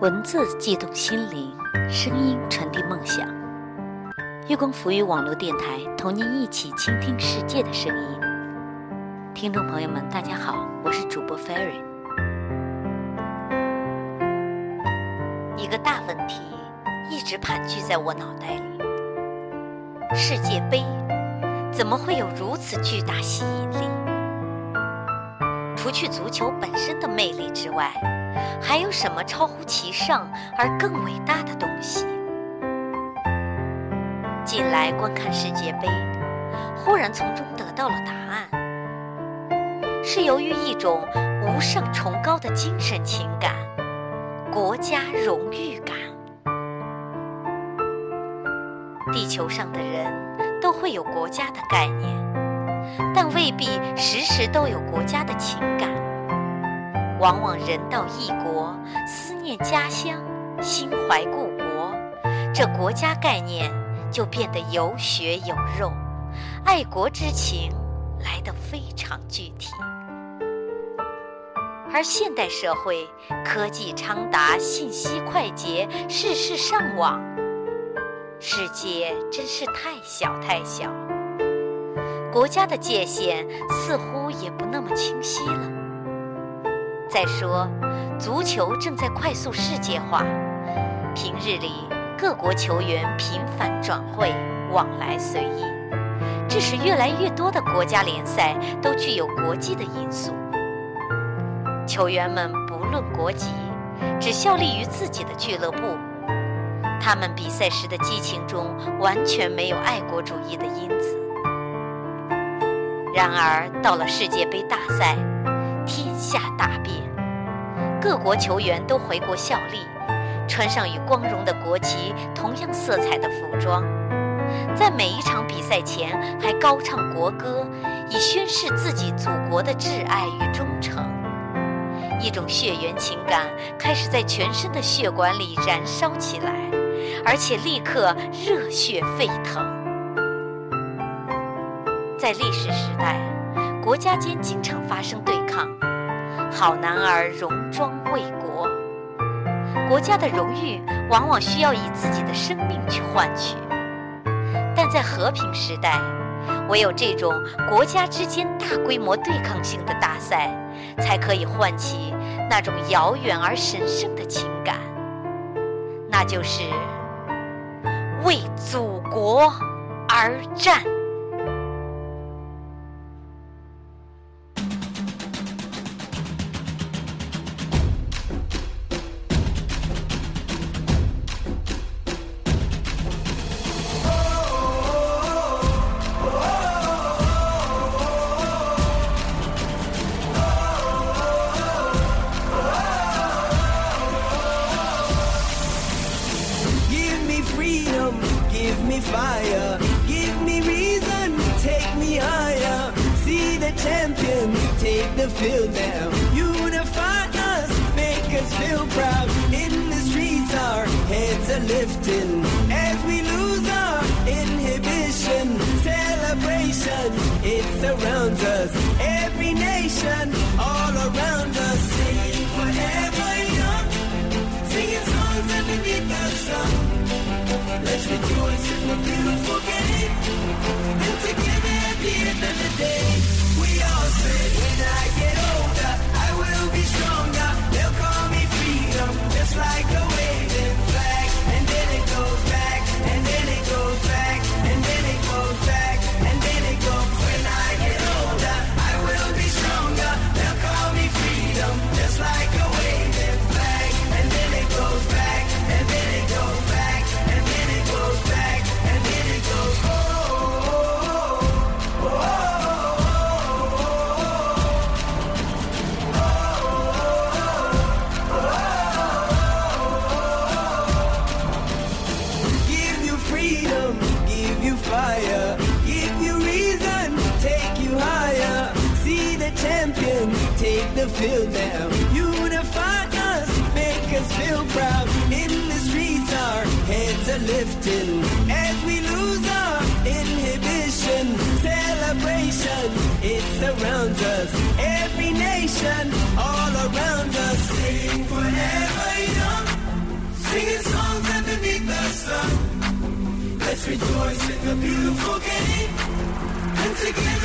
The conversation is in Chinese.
文字悸动心灵，声音传递梦想。月光浮语网络电台，同您一起倾听世界的声音。听众朋友们，大家好，我是主播 Ferry。一个大问题一直盘踞在我脑袋里：世界杯怎么会有如此巨大吸引力？除去足球本身的魅力之外，还有什么超乎其上而更伟大的东西？近来观看世界杯，忽然从中得到了答案，是由于一种无上崇高的精神情感——国家荣誉感。地球上的人都会有国家的概念。但未必时时都有国家的情感，往往人到异国，思念家乡，心怀故国，这国家概念就变得有血有肉，爱国之情来得非常具体。而现代社会科技昌达，信息快捷，事事上网，世界真是太小太小。国家的界限似乎也不那么清晰了。再说，足球正在快速世界化，平日里各国球员频繁转会，往来随意，致使越来越多的国家联赛都具有国际的因素。球员们不论国籍，只效力于自己的俱乐部，他们比赛时的激情中完全没有爱国主义的因子。然而，到了世界杯大赛，天下大变，各国球员都回国效力，穿上与光荣的国旗同样色彩的服装，在每一场比赛前还高唱国歌，以宣示自己祖国的挚爱与忠诚。一种血缘情感开始在全身的血管里燃烧起来，而且立刻热血沸腾。在历史时代，国家间经常发生对抗，好男儿戎装为国，国家的荣誉往往需要以自己的生命去换取。但在和平时代，唯有这种国家之间大规模对抗性的大赛，才可以唤起那种遥远而神圣的情感，那就是为祖国而战。Fire. Give me reason, take me higher. See the champions take the field now. Unify us, make us feel proud. In the streets, our heads are lifting as we lose our inhibition. Celebration, it surrounds us. Every nation, all end of the day, feel down. Unify us, make us feel proud. In the streets, our heads are lifting. As we lose our inhibition, celebration, it surrounds us. Every nation, all around us. Sing forever young, singing songs underneath the sun. Let's rejoice in the beautiful game. And together